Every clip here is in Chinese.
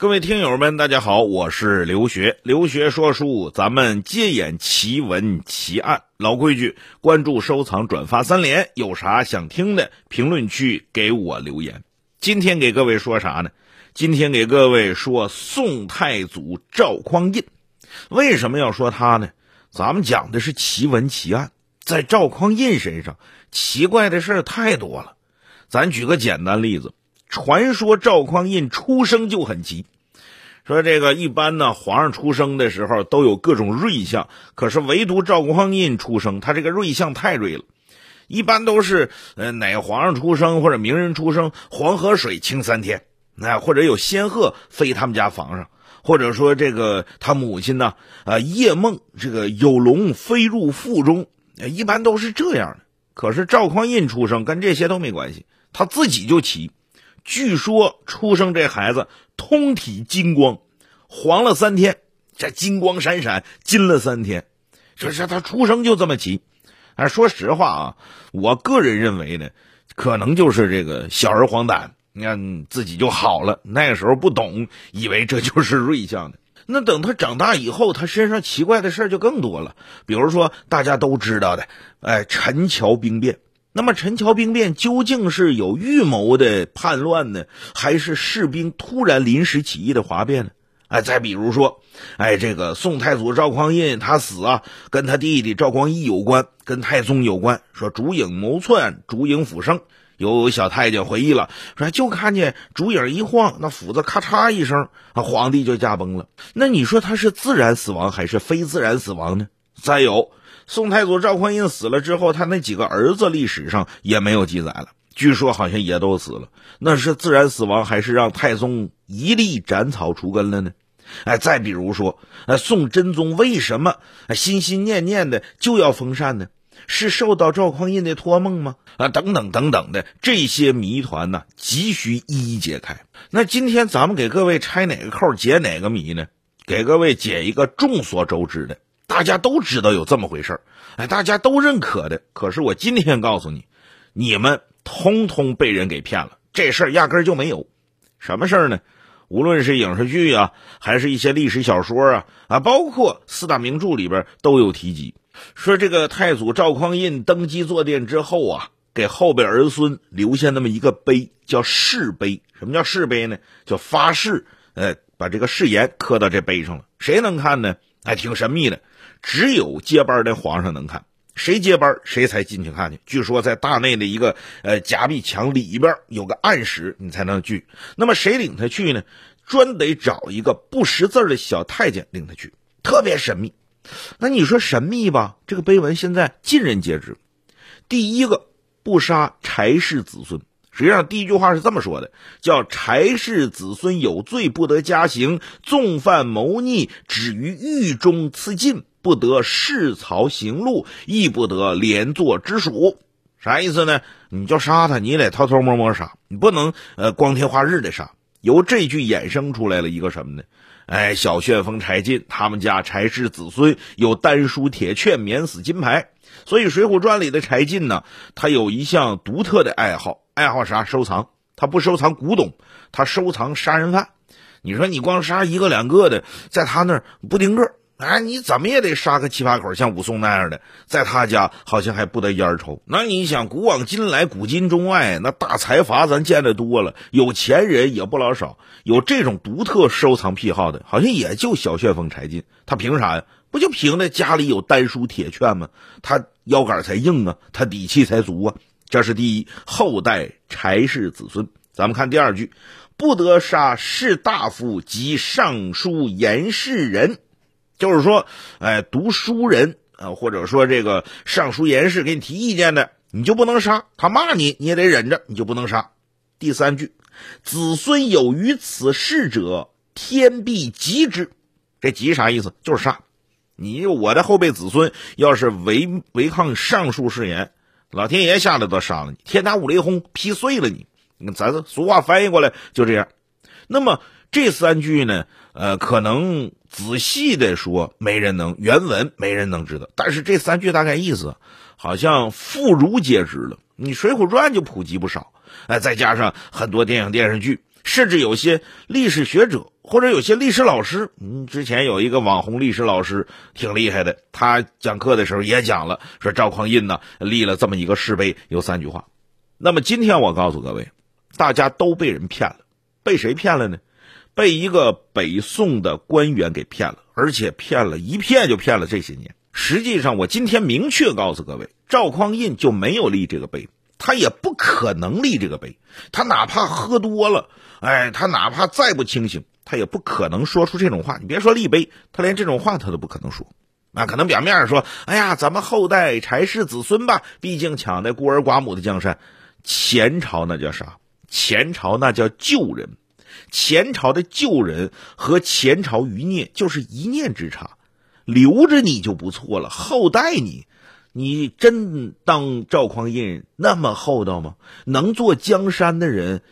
各位听友们，大家好，我是刘学。刘学说书，咱们接演奇闻奇案。老规矩，关注、收藏、转发三连。有啥想听的，评论区给我留言。今天给各位说啥呢？今天给各位说宋太祖赵匡胤。为什么要说他呢？咱们讲的是奇闻奇案，在赵匡胤身上，奇怪的事太多了。咱举个简单例子。传说赵匡胤出生就很奇，说这个一般呢，皇上出生的时候都有各种瑞相，可是唯独赵匡胤出生，他这个瑞相太瑞了。一般都是呃哪皇上出生或者名人出生，黄河水清三天，那或者有仙鹤飞他们家房上，或者说这个他母亲呢啊夜梦这个有龙飞入腹中，一般都是这样的。可是赵匡胤出生跟这些都没关系，他自己就奇。据说出生这孩子通体金光，黄了三天，这金光闪闪，金了三天，这是他出生就这么奇。哎，说实话啊，我个人认为呢，可能就是这个小儿黄疸，你看自己就好了。那个时候不懂，以为这就是瑞相的。那等他长大以后，他身上奇怪的事就更多了。比如说大家都知道的，哎，陈桥兵变。那么陈桥兵变究竟是有预谋的叛乱呢，还是士兵突然临时起义的哗变呢？哎，再比如说，哎，这个宋太祖赵匡胤他死啊，跟他弟弟赵光义有关，跟太宗有关。说烛影谋篡，烛影斧声。有小太监回忆了，说就看见烛影一晃，那斧子咔嚓一声，啊，皇帝就驾崩了。那你说他是自然死亡还是非自然死亡呢？再有。宋太祖赵匡胤死了之后，他那几个儿子历史上也没有记载了。据说好像也都死了，那是自然死亡还是让太宗一力斩草除根了呢？哎，再比如说，哎，宋真宗为什么心心念念的就要封禅呢？是受到赵匡胤的托梦吗？啊，等等等等的这些谜团呢，急需一一解开。那今天咱们给各位拆哪个扣解哪个谜呢？给各位解一个众所周知的。大家都知道有这么回事哎，大家都认可的。可是我今天告诉你，你们通通被人给骗了，这事儿压根就没有。什么事儿呢？无论是影视剧啊，还是一些历史小说啊，啊，包括四大名著里边都有提及，说这个太祖赵匡胤登基坐殿之后啊，给后辈儿孙留下那么一个碑，叫誓碑。什么叫誓碑呢？叫发誓，呃，把这个誓言刻到这碑上了。谁能看呢？还挺神秘的。只有接班的皇上能看，谁接班谁才进去看去。据说在大内的一个呃夹壁墙里边有个暗室，你才能去。那么谁领他去呢？专得找一个不识字的小太监领他去，特别神秘。那你说神秘吧？这个碑文现在尽人皆知。第一个，不杀柴氏子孙。实际上第一句话是这么说的：叫柴氏子孙有罪，不得加刑；纵犯谋逆，止于狱中赐禁。不得弑曹行路，亦不得连坐之属。啥意思呢？你就杀他，你得偷偷摸摸杀，你不能呃光天化日的杀。由这句衍生出来了一个什么呢？哎，小旋风柴进他们家柴氏子孙有丹书铁券免死金牌，所以《水浒传》里的柴进呢，他有一项独特的爱好，爱好啥？收藏。他不收藏古董，他收藏杀人犯。你说你光杀一个两个的，在他那儿不顶个。哎，你怎么也得杀个七八口，像武松那样的，在他家好像还不得烟抽。那你想，古往今来，古今中外，那大财阀咱见得多了，有钱人也不老少。有这种独特收藏癖好的，好像也就小旋风柴进。他凭啥呀？不就凭着家里有丹书铁券吗？他腰杆才硬啊，他底气才足啊。这是第一，后代柴氏子孙。咱们看第二句，不得杀士大夫及尚书言事人。就是说，哎，读书人啊，或者说这个尚书言事给你提意见的，你就不能杀他骂你，你也得忍着，你就不能杀。第三句，子孙有于此事者，天必急之。这急啥意思？就是杀你。我的后辈子孙要是违违抗上述誓言，老天爷下来都杀了你，天打五雷轰劈碎了你。你看，咱俗话翻译过来就这样。那么这三句呢？呃，可能仔细的说，没人能原文没人能知道。但是这三句大概意思，好像妇孺皆知了。你《水浒传》就普及不少，哎，再加上很多电影电视剧，甚至有些历史学者或者有些历史老师，嗯，之前有一个网红历史老师挺厉害的，他讲课的时候也讲了，说赵匡胤呢立了这么一个石碑，有三句话。那么今天我告诉各位，大家都被人骗了，被谁骗了呢？被一个北宋的官员给骗了，而且骗了一骗就骗了这些年。实际上，我今天明确告诉各位，赵匡胤就没有立这个碑，他也不可能立这个碑。他哪怕喝多了，哎，他哪怕再不清醒，他也不可能说出这种话。你别说立碑，他连这种话他都不可能说。那可能表面上说，哎呀，咱们后代柴氏子孙吧，毕竟抢的孤儿寡母的江山。前朝那叫啥？前朝那叫救人。前朝的旧人和前朝余孽就是一念之差，留着你就不错了。后代你，你真当赵匡胤那么厚道吗？能做江山的人，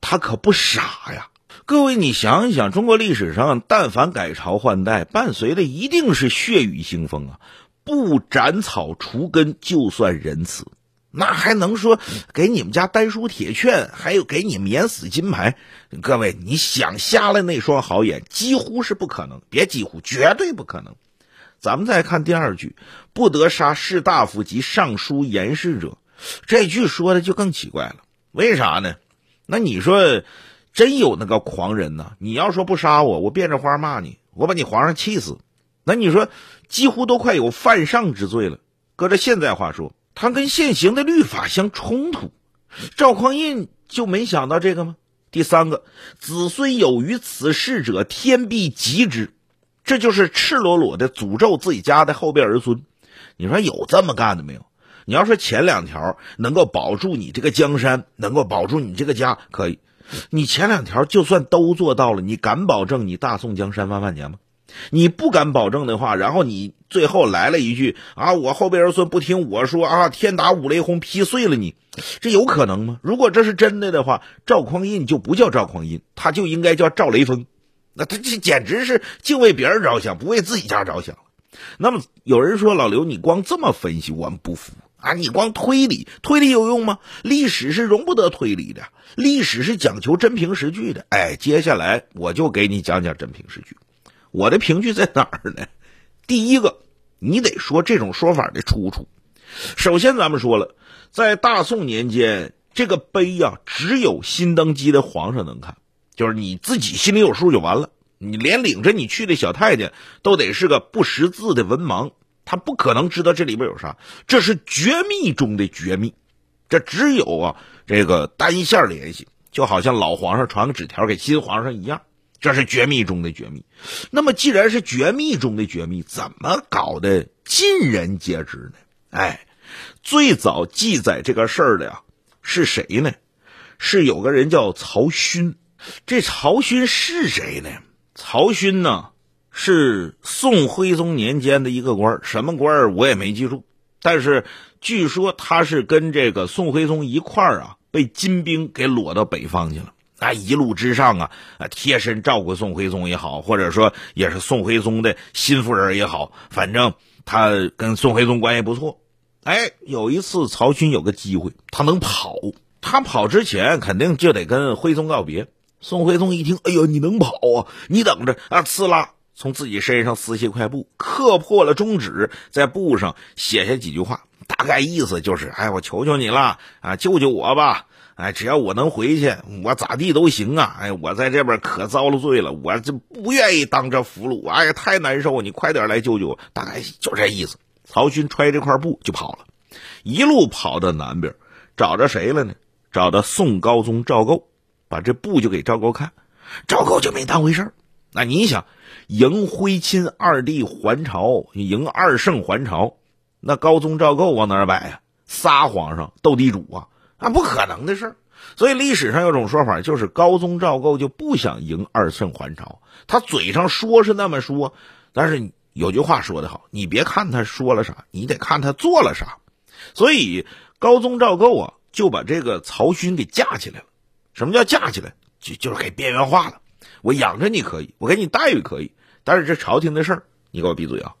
他可不傻呀。各位，你想一想，中国历史上但凡改朝换代，伴随的一定是血雨腥风啊！不斩草除根，就算仁慈。那还能说给你们家丹书铁券，还有给你免死金牌？各位，你想瞎了那双好眼，几乎是不可能。别几乎，绝对不可能。咱们再看第二句：“不得杀士大夫及尚书言事者。”这句说的就更奇怪了。为啥呢？那你说，真有那个狂人呢？你要说不杀我，我变着花骂你，我把你皇上气死。那你说，几乎都快有犯上之罪了。搁着现在话说。他跟现行的律法相冲突，赵匡胤就没想到这个吗？第三个，子孙有于此事者，天必极之，这就是赤裸裸的诅咒自己家的后辈儿孙。你说有这么干的没有？你要说前两条能够保住你这个江山，能够保住你这个家，可以。你前两条就算都做到了，你敢保证你大宋江山万万年吗？你不敢保证的话，然后你最后来了一句啊，我后辈儿孙不听我说啊，天打五雷轰劈碎了你，这有可能吗？如果这是真的的话，赵匡胤就不叫赵匡胤，他就应该叫赵雷锋，那他这简直是净为别人着想，不为自己家着想那么有人说老刘，你光这么分析，我们不服啊！你光推理，推理有用吗？历史是容不得推理的，历史是讲求真凭实据的。哎，接下来我就给你讲讲真凭实据。我的凭据在哪儿呢？第一个，你得说这种说法的出处。首先，咱们说了，在大宋年间，这个碑呀，只有新登基的皇上能看，就是你自己心里有数就完了。你连领着你去的小太监都得是个不识字的文盲，他不可能知道这里边有啥。这是绝密中的绝密，这只有啊这个单线联系，就好像老皇上传个纸条给新皇上一样。这是绝密中的绝密，那么既然是绝密中的绝密，怎么搞的尽人皆知呢？哎，最早记载这个事儿的呀是谁呢？是有个人叫曹勋。这曹勋是谁呢？曹勋呢是宋徽宗年间的一个官什么官我也没记住。但是据说他是跟这个宋徽宗一块儿啊，被金兵给裸到北方去了。那一路之上啊，贴身照顾宋徽宗也好，或者说也是宋徽宗的心腹人也好，反正他跟宋徽宗关系不错。哎，有一次曹勋有个机会，他能跑，他跑之前肯定就得跟徽宗告别。宋徽宗一听，哎呦，你能跑啊？你等着啊！呲啦，从自己身上撕下一块布，刻破了中指，在布上写下几句话，大概意思就是：哎，我求求你了啊，救救我吧！哎，只要我能回去，我咋地都行啊！哎，我在这边可遭了罪了，我这不愿意当这俘虏，哎呀，太难受！你快点来救救我，大概就这意思。曹勋揣这块布就跑了，一路跑到南边，找着谁了呢？找到宋高宗赵构，把这布就给赵构看，赵构就没当回事。那你想，迎徽钦二帝还朝，迎二圣还朝，那高宗赵构往哪摆呀？仨皇上斗地主啊！那不可能的事，所以历史上有种说法，就是高宗赵构就不想迎二圣还朝。他嘴上说是那么说，但是有句话说得好，你别看他说了啥，你得看他做了啥。所以高宗赵构啊，就把这个曹勋给架起来了。什么叫架起来？就就是给边缘化了。我养着你可以，我给你待遇可以，但是这朝廷的事儿，你给我闭嘴啊！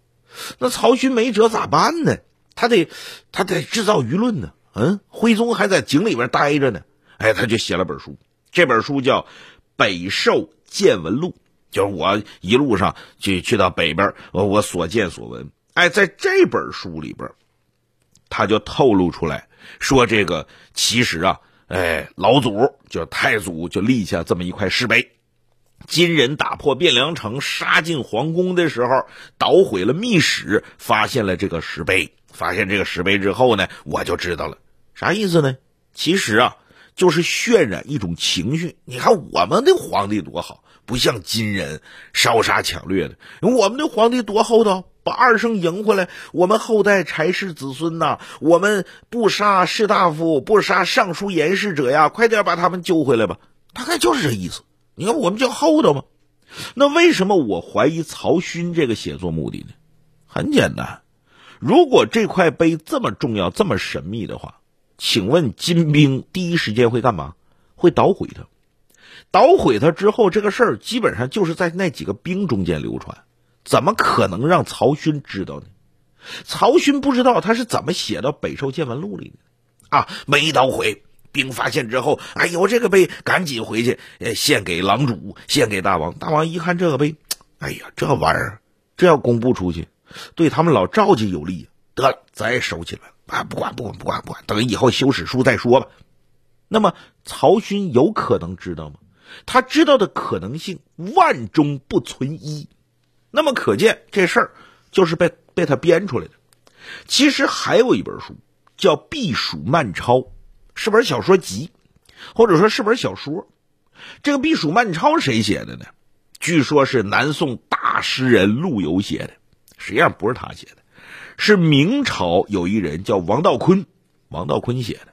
那曹勋没辙咋办呢？他得他得制造舆论呢。嗯，徽宗还在井里边待着呢，哎，他就写了本书，这本书叫《北狩见闻录》，就是我一路上去去到北边，我我所见所闻。哎，在这本书里边，他就透露出来说，这个其实啊，哎，老祖就太祖就立下这么一块石碑。金人打破汴梁城，杀进皇宫的时候，捣毁了密室，发现了这个石碑。发现这个石碑之后呢，我就知道了，啥意思呢？其实啊，就是渲染一种情绪。你看我们的皇帝多好，不像金人烧杀抢掠的。我们的皇帝多厚道，把二圣迎回来，我们后代柴氏子孙呐，我们不杀士大夫，不杀尚书言事者呀，快点把他们救回来吧。大概就是这意思。你看我们叫厚道吗？那为什么我怀疑曹勋这个写作目的呢？很简单，如果这块碑这么重要、这么神秘的话，请问金兵第一时间会干嘛？会捣毁它。捣毁它之后，这个事儿基本上就是在那几个兵中间流传，怎么可能让曹勋知道呢？曹勋不知道他是怎么写到《北狩见闻录》里的啊？没捣毁。兵发现之后，哎呦，这个碑赶紧回去，呃，献给郎主，献给大王。大王一看这个碑，哎呀，这玩意儿，这要公布出去，对他们老赵家有利。得了，咱也收起来啊，不管不管不管不管，等以后修史书再说吧。那么曹勋有可能知道吗？他知道的可能性万中不存一。那么可见这事儿就是被被他编出来的。其实还有一本书叫《避暑漫抄》。是本小说集，或者说是本小说。这个《避暑漫抄》谁写的呢？据说是南宋大诗人陆游写的，实际上不是他写的，是明朝有一人叫王道坤，王道坤写的。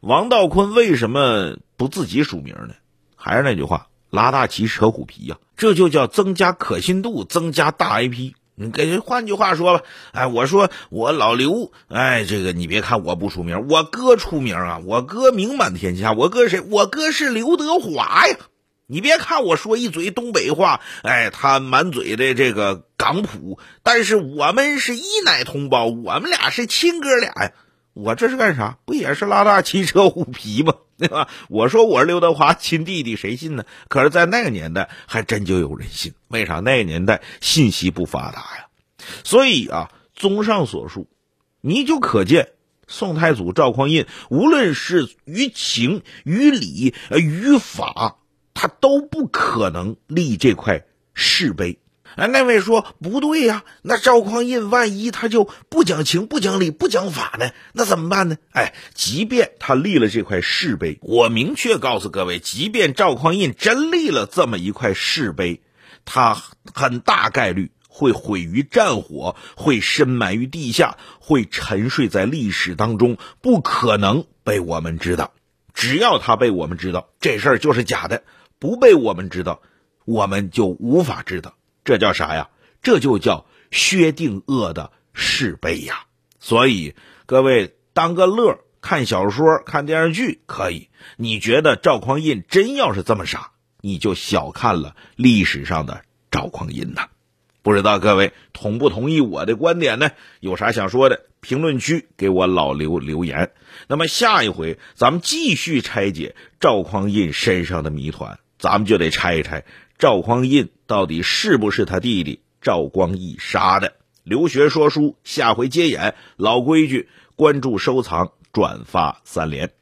王道坤为什么不自己署名呢？还是那句话，拉大旗扯虎皮呀，这就叫增加可信度，增加大 IP。你给换句话说吧，哎，我说我老刘，哎，这个你别看我不出名，我哥出名啊，我哥名满天下，我哥谁？我哥是刘德华呀。你别看我说一嘴东北话，哎，他满嘴的这个港普，但是我们是一奶同胞，我们俩是亲哥俩呀。我这是干啥？不也是拉大旗扯虎皮吗？对吧？我说我是刘德华亲弟弟，谁信呢？可是，在那个年代，还真就有人信。为啥？那个年代信息不发达呀。所以啊，综上所述，你就可见宋太祖赵匡胤，无论是于情、于理、呃于法，他都不可能立这块誓碑。哎，那位说不对呀，那赵匡胤万一他就不讲情、不讲理、不讲法呢？那怎么办呢？哎，即便他立了这块誓碑，我明确告诉各位，即便赵匡胤真立了这么一块誓碑，他很大概率会毁于战火，会深埋于地下，会沉睡在历史当中，不可能被我们知道。只要他被我们知道，这事儿就是假的；不被我们知道，我们就无法知道。这叫啥呀？这就叫薛定谔的誓碑呀！所以各位当个乐，看小说、看电视剧可以。你觉得赵匡胤真要是这么傻，你就小看了历史上的赵匡胤呐！不知道各位同不同意我的观点呢？有啥想说的，评论区给我老刘留言。那么下一回咱们继续拆解赵匡胤身上的谜团，咱们就得拆一拆。赵匡胤到底是不是他弟弟赵光义杀的？留学说书，下回接演。老规矩，关注、收藏、转发三连。